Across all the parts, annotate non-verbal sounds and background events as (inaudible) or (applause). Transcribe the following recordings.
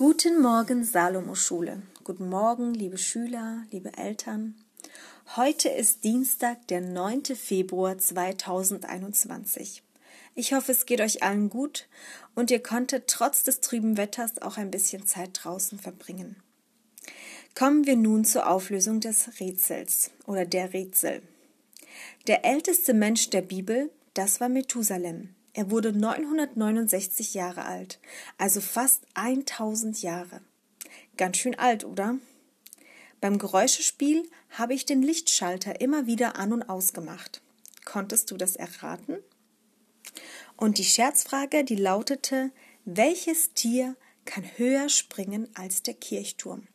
Guten Morgen, Salomo-Schule. Guten Morgen, liebe Schüler, liebe Eltern. Heute ist Dienstag, der 9. Februar 2021. Ich hoffe, es geht euch allen gut und ihr konntet trotz des trüben Wetters auch ein bisschen Zeit draußen verbringen. Kommen wir nun zur Auflösung des Rätsels oder der Rätsel. Der älteste Mensch der Bibel, das war Methusalem. Er wurde 969 Jahre alt, also fast 1000 Jahre. Ganz schön alt, oder? Beim Geräuschespiel habe ich den Lichtschalter immer wieder an und ausgemacht. Konntest du das erraten? Und die Scherzfrage, die lautete, welches Tier kann höher springen als der Kirchturm?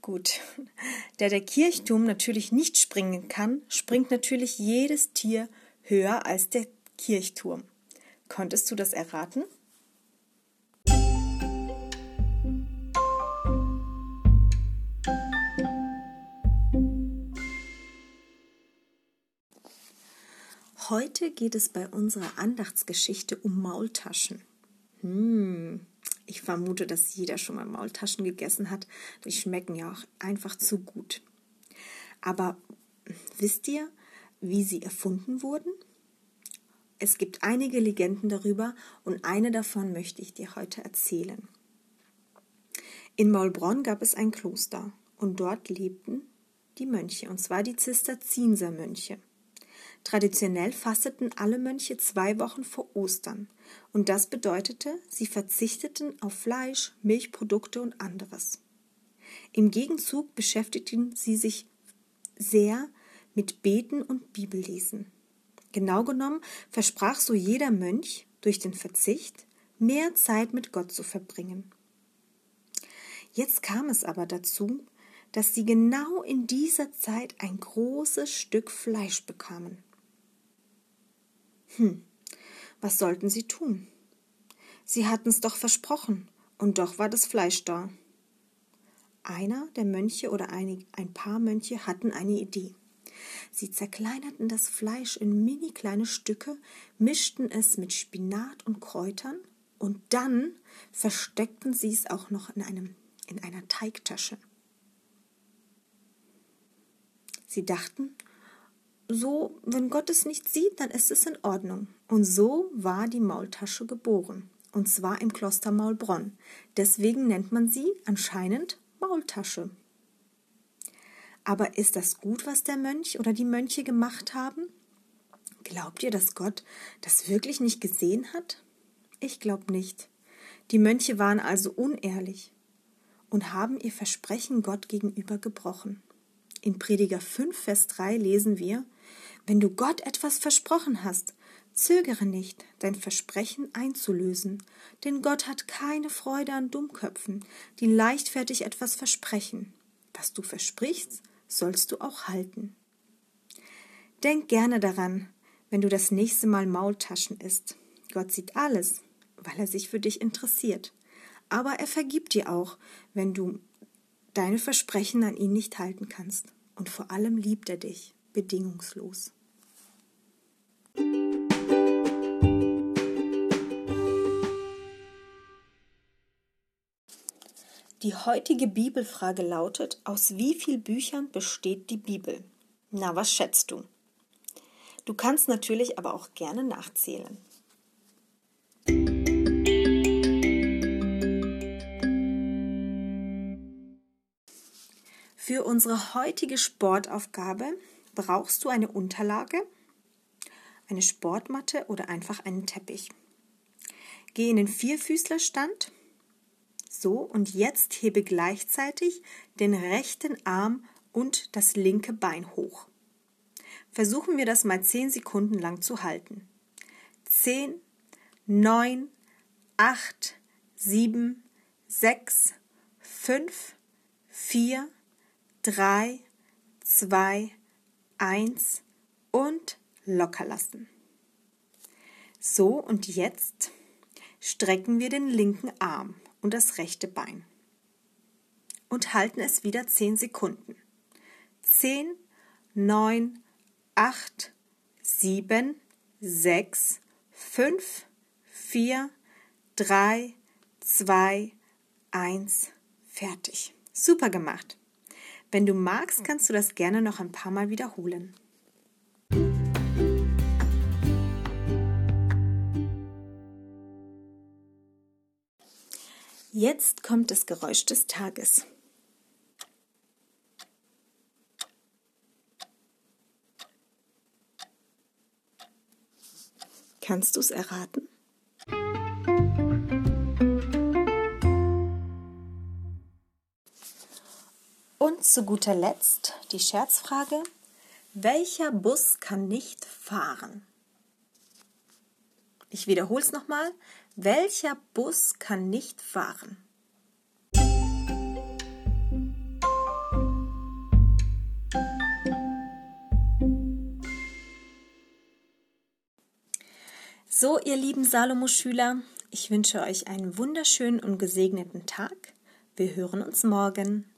Gut, (laughs) da der Kirchturm natürlich nicht springen kann, springt natürlich jedes Tier höher als der Kirchturm. Konntest du das erraten? Heute geht es bei unserer Andachtsgeschichte um Maultaschen. Hm, ich vermute, dass jeder schon mal Maultaschen gegessen hat. Die schmecken ja auch einfach zu gut. Aber wisst ihr, wie sie erfunden wurden? Es gibt einige Legenden darüber und eine davon möchte ich dir heute erzählen. In Maulbronn gab es ein Kloster und dort lebten die Mönche, und zwar die Zisterziensermönche. Traditionell fasteten alle Mönche zwei Wochen vor Ostern, und das bedeutete, sie verzichteten auf Fleisch, Milchprodukte und anderes. Im Gegenzug beschäftigten sie sich sehr mit Beten und Bibellesen. Genau genommen versprach so jeder Mönch durch den Verzicht, mehr Zeit mit Gott zu verbringen. Jetzt kam es aber dazu, dass sie genau in dieser Zeit ein großes Stück Fleisch bekamen. Hm, was sollten sie tun? Sie hatten's doch versprochen, und doch war das Fleisch da. Einer der Mönche oder ein paar Mönche hatten eine Idee. Sie zerkleinerten das Fleisch in mini kleine Stücke, mischten es mit Spinat und Kräutern und dann versteckten sie es auch noch in, einem, in einer Teigtasche. Sie dachten, so, wenn Gott es nicht sieht, dann ist es in Ordnung. Und so war die Maultasche geboren. Und zwar im Kloster Maulbronn. Deswegen nennt man sie anscheinend Maultasche. Aber ist das gut, was der Mönch oder die Mönche gemacht haben? Glaubt ihr, dass Gott das wirklich nicht gesehen hat? Ich glaube nicht. Die Mönche waren also unehrlich und haben ihr Versprechen Gott gegenüber gebrochen. In Prediger 5, Vers 3 lesen wir, wenn du Gott etwas versprochen hast, zögere nicht, dein Versprechen einzulösen, denn Gott hat keine Freude an Dummköpfen, die leichtfertig etwas versprechen. Was du versprichst, sollst du auch halten. Denk gerne daran, wenn du das nächste Mal Maultaschen isst. Gott sieht alles, weil er sich für dich interessiert. Aber er vergibt dir auch, wenn du deine Versprechen an ihn nicht halten kannst. Und vor allem liebt er dich bedingungslos. Die heutige Bibelfrage lautet, aus wie vielen Büchern besteht die Bibel? Na, was schätzt du? Du kannst natürlich aber auch gerne nachzählen. Für unsere heutige Sportaufgabe brauchst du eine Unterlage, eine Sportmatte oder einfach einen Teppich. Geh in den Vierfüßlerstand so, und jetzt hebe gleichzeitig den rechten Arm und das linke Bein hoch. Versuchen wir das mal 10 Sekunden lang zu halten. 10, 9, 8, 7, 6, 5, 4, 3, 2, 1 und locker lassen. So, und jetzt strecken wir den linken Arm und das rechte Bein. Und halten es wieder 10 Sekunden. 10, 9, 8, 7, 6, 5, 4, 3, 2, eins, fertig. Super gemacht. Wenn du magst, kannst du das gerne noch ein paar Mal wiederholen. Jetzt kommt das Geräusch des Tages. Kannst du es erraten? Und zu guter Letzt die Scherzfrage, welcher Bus kann nicht fahren? Ich wiederhole es nochmal, welcher Bus kann nicht fahren? So, ihr lieben Salomo-Schüler, ich wünsche euch einen wunderschönen und gesegneten Tag. Wir hören uns morgen.